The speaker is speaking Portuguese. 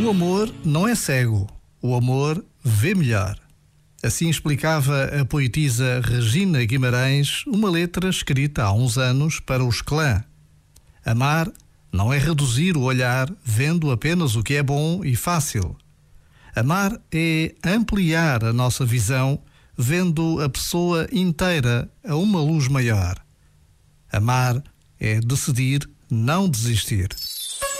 O amor não é cego, o amor vê melhor. Assim explicava a poetisa Regina Guimarães uma letra escrita há uns anos para os clã. Amar não é reduzir o olhar vendo apenas o que é bom e fácil. Amar é ampliar a nossa visão vendo a pessoa inteira a uma luz maior. Amar é decidir não desistir.